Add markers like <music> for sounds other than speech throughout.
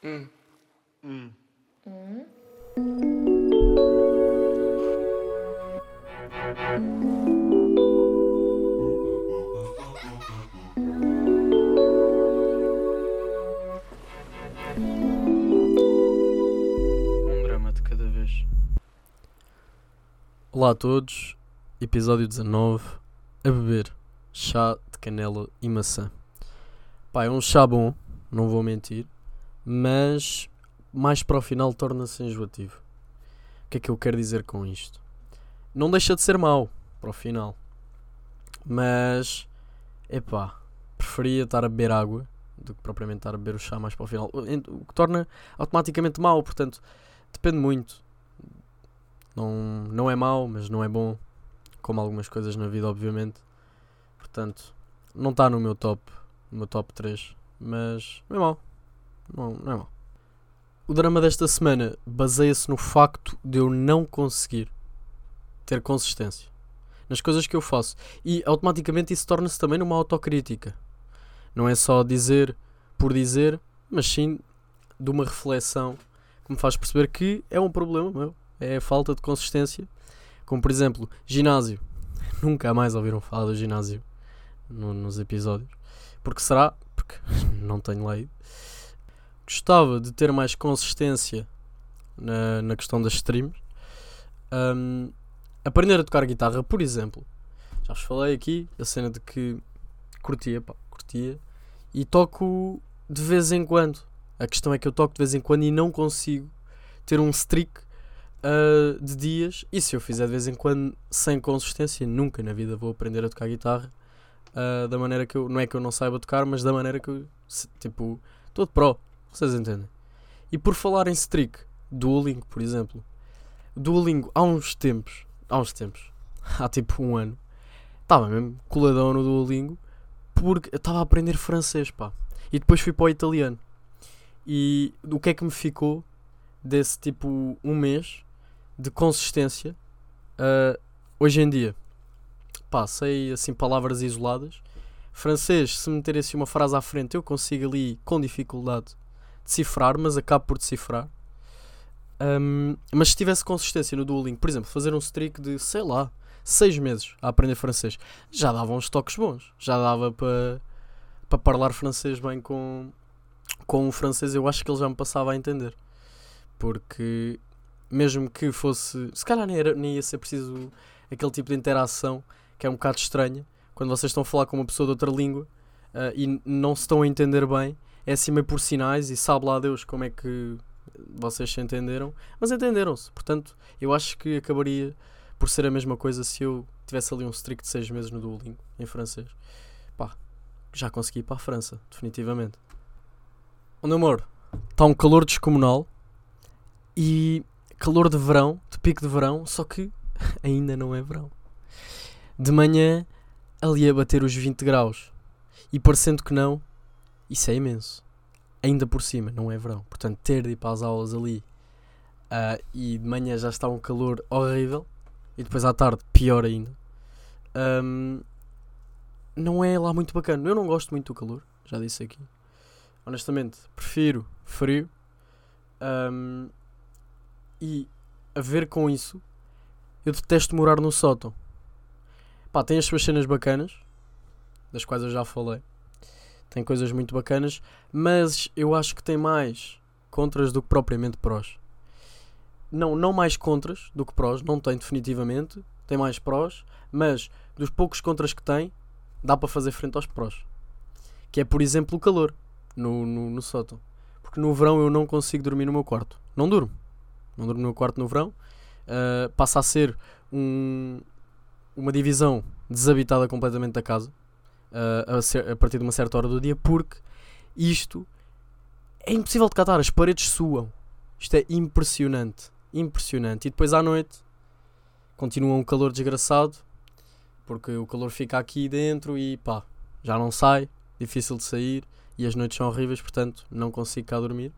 Um drama de cada vez. Olá a todos, episódio 19, a beber chá de canela e maçã. Pá, é um chá bom, não vou mentir, mas mais para o final torna-se enjoativo. O que é que eu quero dizer com isto? Não deixa de ser mau para o final, mas, epá, preferia estar a beber água do que propriamente estar a beber o chá mais para o final, o que torna automaticamente mau, portanto, depende muito. Não, não é mau, mas não é bom. Como algumas coisas na vida, obviamente. Portanto, não está no meu top, no meu top 3. Mas não é mau. Não, não é. O drama desta semana baseia-se no facto de eu não conseguir ter consistência nas coisas que eu faço. E automaticamente isso torna-se também numa autocrítica. Não é só dizer por dizer, mas sim de uma reflexão que me faz perceber que é um problema meu é a falta de consistência. Como por exemplo, ginásio. <laughs> Nunca mais ouviram falar do ginásio no- nos episódios. Porque será? Porque <laughs> não tenho lá. Gostava de ter mais consistência na, na questão das streams. Ahm, aprender a tocar guitarra, por exemplo. Já vos falei aqui a cena de que curtia, pá, curtia. E toco de vez em quando. A questão é que eu toco de vez em quando e não consigo ter um streak uh, de dias. E se eu fizer de vez em quando sem consistência, nunca na vida vou aprender a tocar guitarra. uh, da maneira que eu. Não é que eu não saiba tocar, mas da maneira que eu. Tipo, estou de pro. Vocês entendem? E por falar em streak, Duolingo, por exemplo. Duolingo, há uns tempos. Há uns tempos. <laughs> Há tipo um ano. Estava mesmo coladão no Duolingo. Porque estava a aprender francês, pá. E depois fui para o italiano. E o que é que me ficou desse tipo um mês de consistência uh, hoje em dia? Pá, sei assim palavras isoladas. Francês, se meter assim uma frase à frente, eu consigo ali com dificuldade decifrar, mas acabo por decifrar. Um, mas se tivesse consistência no Duolingo, por exemplo, fazer um streak de, sei lá, seis meses a aprender francês, já dava uns toques bons. Já dava para para falar francês bem com, com o francês, eu acho que ele já me passava a entender. Porque mesmo que fosse. Se calhar nem, era, nem ia ser preciso aquele tipo de interação que é um bocado estranha quando vocês estão a falar com uma pessoa de outra língua ah, e não se estão a entender bem, é assim meio por sinais e sabe lá Deus como é que vocês se entenderam, mas entenderam-se. Portanto, eu acho que acabaria por ser a mesma coisa se eu tivesse ali um streak de 6 meses no Duolingo em francês. Pá, já consegui ir para a França, definitivamente. Onde eu moro, está um calor descomunal e calor de verão, de pico de verão, só que <laughs> ainda não é verão. De manhã, ali a bater os 20 graus e parecendo que não, isso é imenso. Ainda por cima, não é verão. Portanto, ter de ir para as aulas ali ah, e de manhã já está um calor horrível e depois à tarde, pior ainda. Ahm, não é lá muito bacana. Eu não gosto muito do calor, já disse aqui. Honestamente, prefiro frio. Ahm, e a ver com isso, eu detesto morar no sótão. Pá, tem as suas cenas bacanas, das quais eu já falei. Tem coisas muito bacanas, mas eu acho que tem mais contras do que propriamente prós. Não, não mais contras do que prós, não tem definitivamente. Tem mais prós, mas dos poucos contras que tem, dá para fazer frente aos prós. Que é, por exemplo, o calor no, no, no sótão. Porque no verão eu não consigo dormir no meu quarto. Não durmo. Não durmo no meu quarto no verão. Uh, passa a ser um, uma divisão desabitada completamente da casa. Uh, a, ser- a partir de uma certa hora do dia. Porque isto é impossível de catar. As paredes suam. Isto é impressionante. Impressionante. E depois à noite continua um calor desgraçado. Porque o calor fica aqui dentro e pá, já não sai. Difícil de sair. E as noites são horríveis, portanto não consigo cá dormir.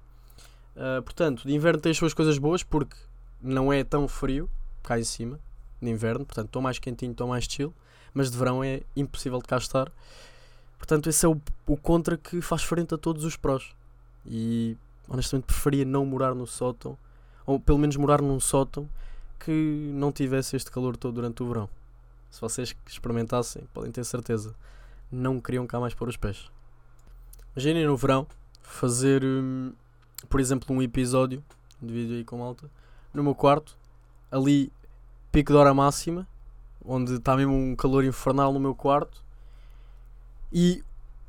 Uh, portanto, de inverno tem as suas coisas boas porque não é tão frio cá em cima de inverno, portanto estou mais quentinho, estou mais chill, mas de verão é impossível de cá estar. Portanto, esse é o, o contra que faz frente a todos os prós. E honestamente preferia não morar no sótão, ou pelo menos morar num sótão que não tivesse este calor todo durante o verão. Se vocês experimentassem, podem ter certeza, não queriam cá mais pôr os pés. Imaginem no verão fazer, hum, por exemplo, um episódio de vídeo aí com malta no meu quarto, ali pico de hora máxima, onde está mesmo um calor infernal no meu quarto, e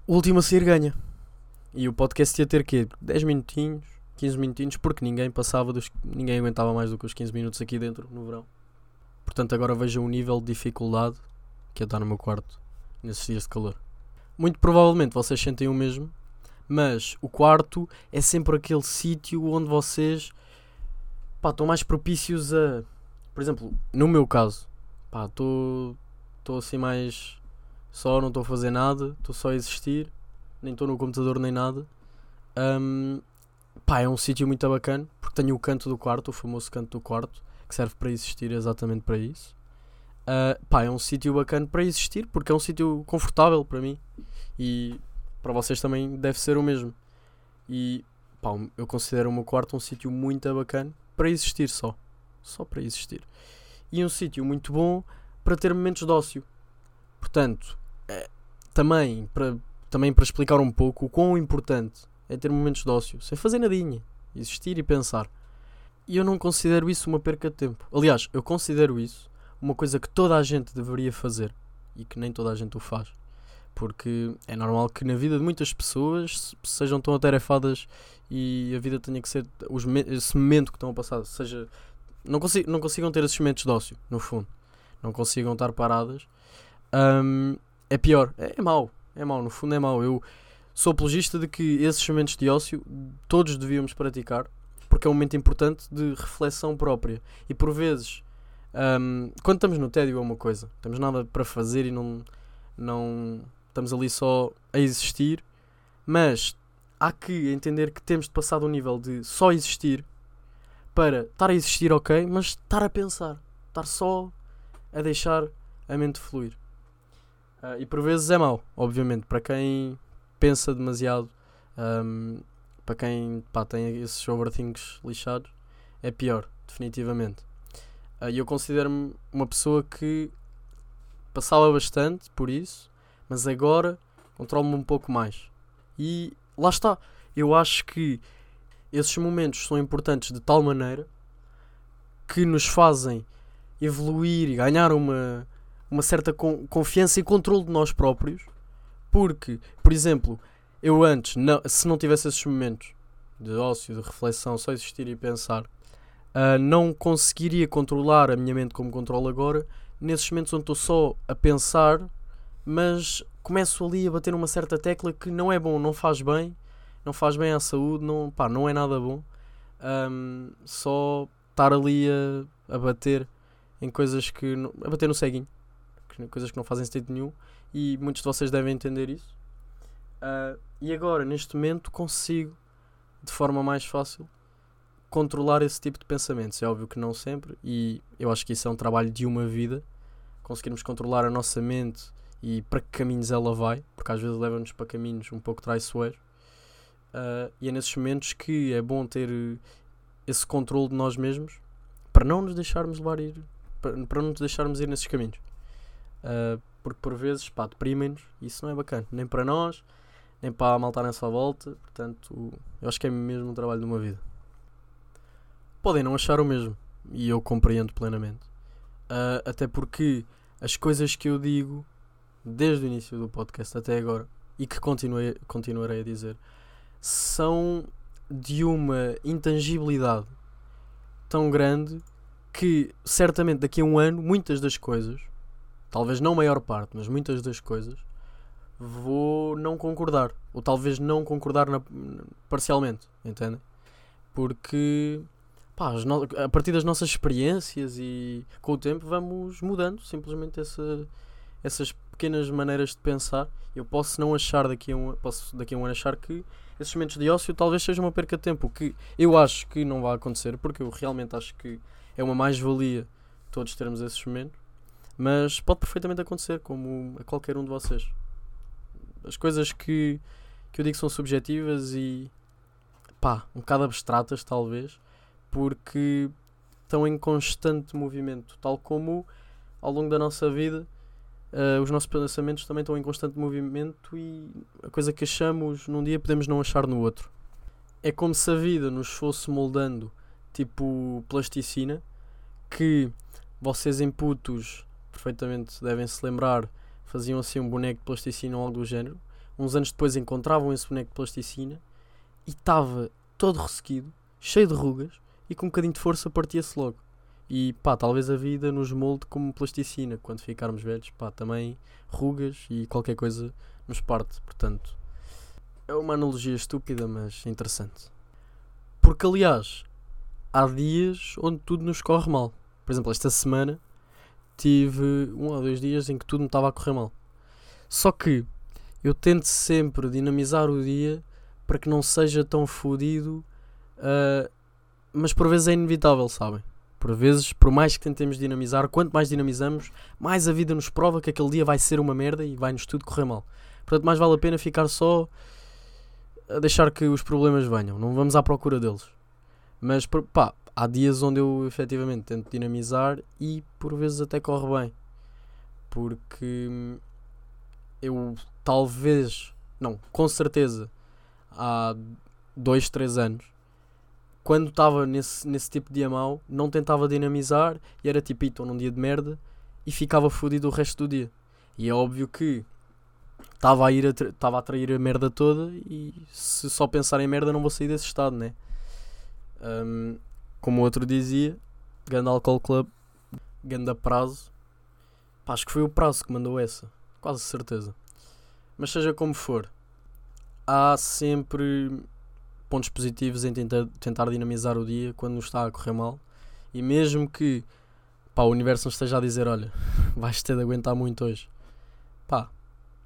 o último a sair ganha. E o podcast ia ter quê? 10 minutinhos, 15 minutinhos, porque ninguém passava dos. ninguém aguentava mais do que os 15 minutos aqui dentro no verão. Portanto, agora vejam o nível de dificuldade que é estar no meu quarto nesses dias de calor. Muito provavelmente vocês sentem o mesmo, mas o quarto é sempre aquele sítio onde vocês pá, estão mais propícios a. Por exemplo, no meu caso, pá, estou assim mais só, não estou a fazer nada, estou só a existir, nem estou no computador nem nada. Um, pá, é um sítio muito bacana, porque tenho o canto do quarto, o famoso canto do quarto, que serve para existir exatamente para isso. Uh, pá, é um sítio bacana para existir, porque é um sítio confortável para mim e para vocês também deve ser o mesmo. E pá, eu considero o meu quarto um sítio muito bacana para existir só. Só para existir. E um sítio muito bom para ter momentos de ócio. Portanto, é, também, para, também para explicar um pouco o quão importante é ter momentos de ócio, sem fazer nadinha, existir e pensar. E eu não considero isso uma perca de tempo. Aliás, eu considero isso uma coisa que toda a gente deveria fazer e que nem toda a gente o faz. Porque é normal que na vida de muitas pessoas sejam tão atarefadas e a vida tenha que ser os, esse momento que estão a passar, seja não, consi não consigam ter esses momentos de ócio, no fundo, não consigam estar paradas, um, é pior, é, é mau, é mau, no fundo é mau. Eu sou apologista de que esses momentos de ócio todos devíamos praticar, porque é um momento importante de reflexão própria. E por vezes. Um, quando estamos no tédio é uma coisa, temos nada para fazer e não, não estamos ali só a existir, mas há que entender que temos de passar do nível de só existir para estar a existir, ok, mas estar a pensar, estar só a deixar a mente fluir. Uh, e por vezes é mau, obviamente, para quem pensa demasiado, um, para quem pá, tem esses overthinks lixados, é pior, definitivamente. Uh, e uh, eu considero-me uma pessoa que passava bastante por isso, mas agora controlo-me um pouco mais. E lá está. Eu acho que esses momentos são importantes de tal maneira que nos fazem evoluir e ganhar uma, uma certa confiança e controle de nós próprios. Porque, por exemplo, eu antes, não, se não tivesse esses momentos de ócio, de reflexão, só existir e pensar, uh, não conseguiria controlar a minha mente como controlo agora, nesses momentos onde estou só a pensar, mas começo ali a bater numa certa tecla que não é bom, não faz bem, não faz bem à saúde, não, pá, não é nada bom. Um, só estar ali a, a bater em coisas que. a bater no ceguinho, coisas que não fazem sentido nenhum, e muitos de vocês devem entender isso. Uh, e agora, neste momento, consigo de forma mais fácil controlar esse tipo de pensamentos. É óbvio que não sempre, e eu acho que isso é um trabalho de uma vida. Conseguirmos controlar a nossa mente e para que caminhos ela vai, porque às vezes leva-nos para caminhos um pouco traiçoeiros. Uh, e é nesses momentos que é bom ter esse controle de nós mesmos para não nos deixarmos levar ir, para, para não nos deixarmos ir nesses caminhos. Uh, porque por vezes, pá, deprimem-nos e isso não é bacana, nem para nós, nem para a malta nessa volta. Portanto, eu acho que é mesmo um trabalho de uma vida. Podem não achar o mesmo, e eu compreendo plenamente. Uh, até porque as coisas que eu digo desde o início do podcast até agora e que continuei, continuarei a dizer são de uma intangibilidade tão grande que certamente daqui a um ano muitas das coisas, talvez não a maior parte, mas muitas das coisas, vou não concordar. Ou talvez não concordar na, parcialmente, entendem? Porque pá, no, a partir das nossas experiências e com o tempo vamos mudando simplesmente essa, essas pequenas maneiras de pensar. Eu posso não achar daqui a um, posso daqui a um ano achar que esses momentos de ócio talvez seja uma perca de tempo, que eu acho que não vai acontecer, porque eu realmente acho que é uma mais-valia todos termos esses momentos, mas pode perfeitamente acontecer, como a qualquer um de vocês. As coisas que, que eu digo são subjetivas e pá, um bocado abstratas, talvez, porque estão em constante movimento, tal como ao longo da nossa vida uh, os nossos pensamentos também estão em constante movimento e a coisa que achamos num dia podemos não achar no outro. É como se a vida nos fosse moldando tipo plasticina, que vocês em putos perfeitamente devem se lembrar, faziam assim um boneco de plasticina ou algo do género. Uns anos depois encontravam esse boneco de plasticina e estava todo ressequido, cheio de rugas e com um bocadinho de força partia-se logo. E pá, talvez a vida nos molde como plasticina. Quando ficarmos velhos, pá, também rugas e qualquer coisa nos parte. Portanto, é uma analogia estúpida, mas interessante. Porque, aliás, há dias onde tudo nos corre mal. Por exemplo, esta semana tive um ou dois dias em que tudo me estava a correr mal. Só que eu tento sempre dinamizar o dia para que não seja tão fodido, uh, mas por vezes é inevitável, sabem? Por vezes, por mais que tentemos dinamizar, quanto mais dinamizamos, mais a vida nos prova que aquele dia vai ser uma merda e vai-nos tudo correr mal. Portanto, mais vale a pena ficar só a deixar que os problemas venham. Não vamos à procura deles. Mas, pá, há dias onde eu efetivamente tento dinamizar e por vezes até corre bem. Porque eu talvez, não, com certeza, há dois, três anos quando estava nesse, nesse tipo de dia mau, não tentava dinamizar e era tipo, estou num dia de merda e ficava fodido o resto do dia. E é óbvio que estava a, ir a, estava a atrair a merda toda e se só pensar em merda não vou sair desse estado, né? Um, como o outro dizia, Ganda Alcohol Club, Ganda Prazo. Pá, acho que foi o Prazo que mandou essa, quase certeza. Mas seja como for, há sempre pontos positivos em tentar, tentar dinamizar o dia quando está a correr mal. E mesmo que pá, o universo não esteja a dizer: Olha, <laughs> vais ter de aguentar muito hoje, pá,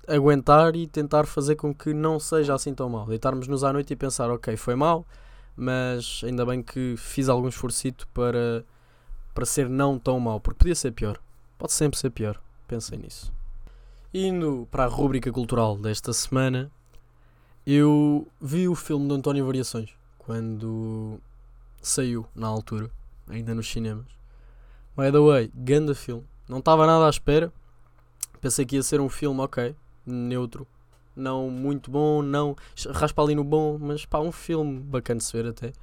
aguentar e tentar fazer com que não seja assim tão mal. Deitarmos-nos à noite e pensar: Ok, foi mal, mas ainda bem que fiz algum esforço para, para ser não tão mal, porque podia ser pior. Pode sempre ser pior. Pensem nisso. Indo para a rúbrica cultural desta semana, eu vi o filme de António Variações quando saiu na altura, ainda nos cinemas. By the way, ganda filme. Não estava nada à espera. Pensei que ia ser um filme, ok, neutro. Não muito bom, não. Raspa ali no bom, mas pá, um filme bacana de se ver até.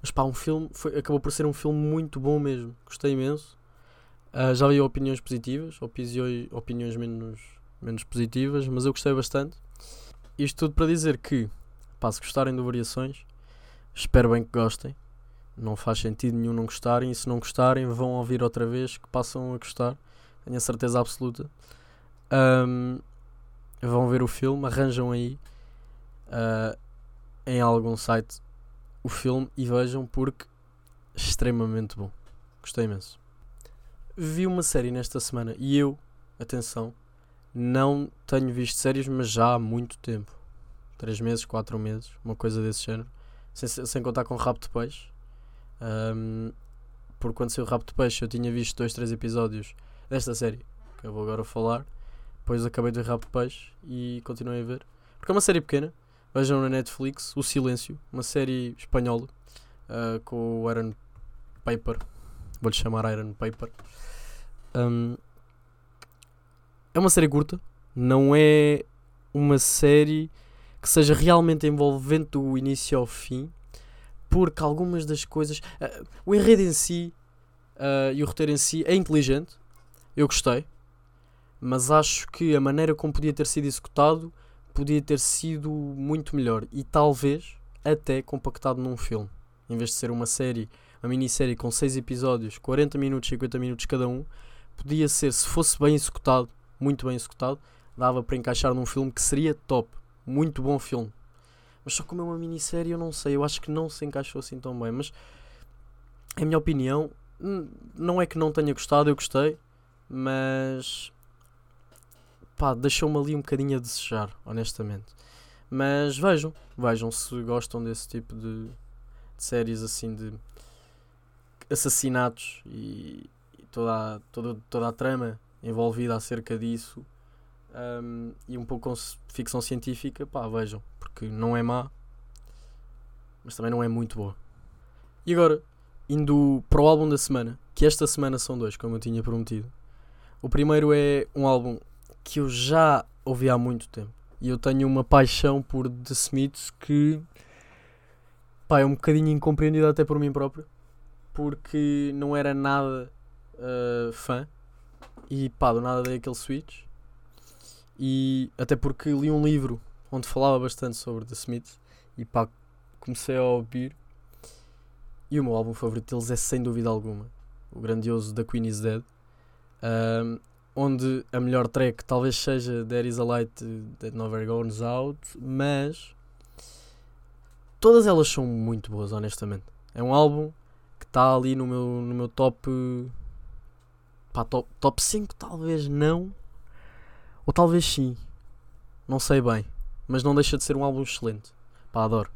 Mas pá, um filme. Foi, acabou por ser um filme muito bom mesmo. Gostei imenso. Uh, já vi opiniões positivas, opiniões, opiniões menos, menos positivas, mas eu gostei bastante. Isto tudo para dizer que, pá, se gostarem de variações, espero bem que gostem. Não faz sentido nenhum não gostarem, e se não gostarem, vão ouvir outra vez que passam a gostar. Tenho a certeza absoluta. Um, vão ver o filme, arranjam aí uh, em algum site o filme e vejam porque extremamente bom. Gostei imenso. Vi uma série nesta semana e eu, atenção, não tenho visto séries, mas já há muito tempo. 3 meses, 4 meses, uma coisa desse género. Sem, sem contar com Rabo de Peixe. Um, porque quando saiu Rabo de Peixe eu tinha visto 2, 3 episódios desta série que eu vou agora falar. Depois acabei de ver Rabo de Peixe e continuei a ver. Porque é uma série pequena. Vejam na Netflix O Silêncio, uma série espanhola uh, com o Aaron Paper. Vou-lhe chamar Iron Paper. Um, é uma série curta, não é uma série que seja realmente envolvente do início ao fim, porque algumas das coisas. Uh, o enredo em si uh, e o roteiro em si é inteligente, eu gostei, mas acho que a maneira como podia ter sido executado podia ter sido muito melhor e talvez até compactado num filme. Em vez de ser uma série, uma minissérie com 6 episódios, 40 minutos, 50 minutos cada um, podia ser, se fosse bem executado, muito bem executado, dava para encaixar num filme que seria top. Muito bom filme. Mas só como é uma minissérie, eu não sei. Eu acho que não se encaixou assim tão bem. Mas, em minha opinião, não é que não tenha gostado, eu gostei. Mas, pá, deixou-me ali um bocadinho a desejar, honestamente. Mas vejam, vejam se gostam desse tipo de, de séries assim de assassinatos e, e toda, a, toda, toda a trama envolvida acerca disso um, e um pouco com ficção científica, pá, vejam, porque não é má, mas também não é muito boa. E agora, indo para o álbum da semana, que esta semana são dois, como eu tinha prometido. O primeiro é um álbum que eu já ouvi há muito tempo. E eu tenho uma paixão por The Smiths que pá, é um bocadinho incompreendida até por mim próprio. Porque não era nada uh, fã. E pá, do nada dei aquele switch. E até porque li um livro onde falava bastante sobre The Smiths. E pá, comecei a ouvir. E o meu álbum favorito deles é sem dúvida alguma o grandioso The Queen is Dead. Um, onde a melhor track talvez seja There is a Light That Never Goes Out, mas todas elas são muito boas, honestamente. É um álbum que está ali no meu, no meu top, pá, top. Top 5, talvez não, ou talvez sim, não sei bem, mas não deixa de ser um álbum excelente. Pá, adoro.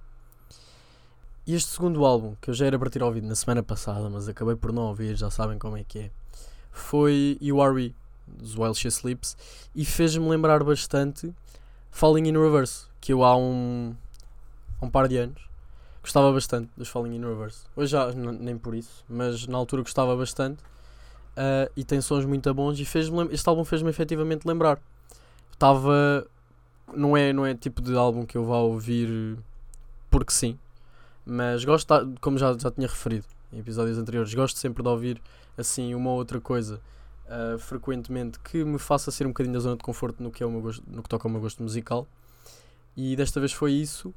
E este segundo álbum, que eu já era para ter ouvido na semana passada, mas acabei por não ouvir, já sabem como é que é, foi You Are We, dos While She Sleeps, e fez-me lembrar bastante Falling in Reverse, que eu há um, há um par de anos gostava bastante dos Falling in Reverse. Hoje já nem por isso, mas na altura gostava bastante. Uh, e tem sons muito bons e fez este álbum fez-me efetivamente lembrar. Estava. Não é, não é tipo de álbum que eu vá ouvir porque sim, mas gosto, como já, já tinha referido em episódios anteriores, gosto sempre de ouvir assim uma ou outra coisa uh, frequentemente que me faça ser um bocadinho da zona de conforto no que, é o meu gosto, no que toca ao meu gosto musical. E desta vez foi isso.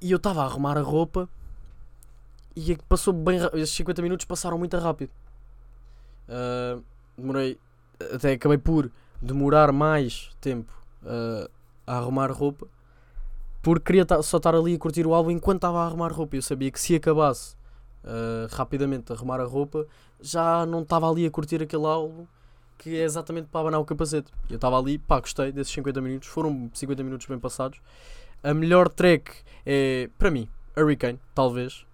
E eu estava a arrumar a roupa e é passou bem Esses 50 minutos passaram muito rápido. Uh, demorei. Até acabei por demorar mais tempo uh, a arrumar roupa porque queria só estar ali a curtir o álbum enquanto estava a arrumar roupa. Eu sabia que se acabasse uh, rapidamente a arrumar a roupa, já não estava ali a curtir aquele álbum que é exatamente para abanar o capacete. Eu estava ali, pá, gostei desses 50 minutos, foram 50 minutos bem passados. A melhor track é, para mim, Hurricane, talvez.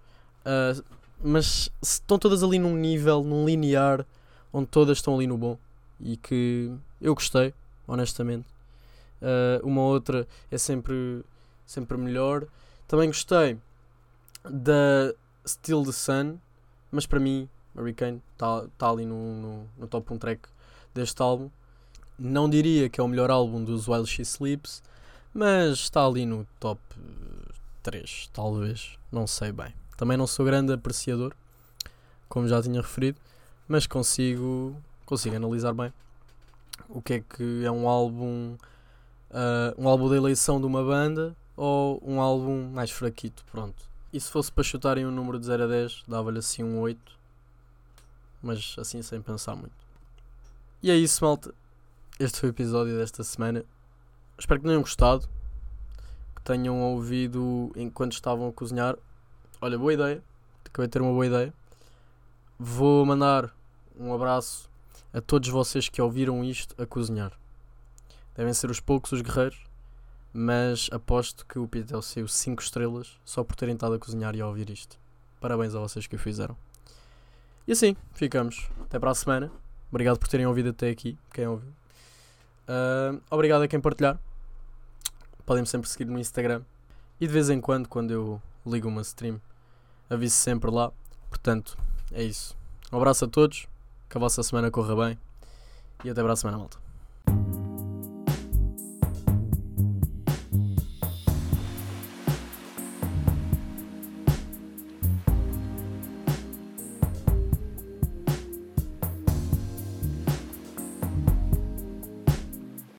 Uh, mas estão todas ali num nível, num linear, onde todas estão ali no bom. E que eu gostei, honestamente. Uh, uma outra é sempre sempre melhor. Também gostei da Still the Sun, mas para mim, Hurricane está tá ali no, no, no, top 1 track deste álbum. Não diria que é o melhor álbum dos While She Sleeps, mas está ali no top 3, talvez, não sei bem. Também não sou grande apreciador, como já tinha referido, mas consigo, consigo analisar bem o que é que é um álbum, uh, um álbum da eleição de uma banda ou um álbum mais fraquito, pronto. E se fosse para chutarem um número de 0 a 10, dava-lhe assim um 8, mas assim sem pensar muito. E é isso, malta. Este foi o episódio desta semana. Espero que tenham gostado, que tenham ouvido enquanto estavam a cozinhar. Olha, boa ideia. Acabei de ter uma boa ideia. Vou mandar um abraço a todos vocês que ouviram isto a cozinhar. Devem ser os poucos os guerreiros mas aposto que o Pitel saiu 5 estrelas só por terem estado a cozinhar e a ouvir isto. Parabéns a vocês que o fizeram. E assim, ficamos. Até para a semana. Obrigado por terem ouvido até aqui, quem ouviu. Uh, obrigado a quem partilhar. Podem-me sempre seguir no Instagram. E de vez em quando, quando eu ligo uma stream, aviso sempre lá. Portanto, é isso. Um abraço a todos. Que a vossa semana corra bem. E até para a semana, malta.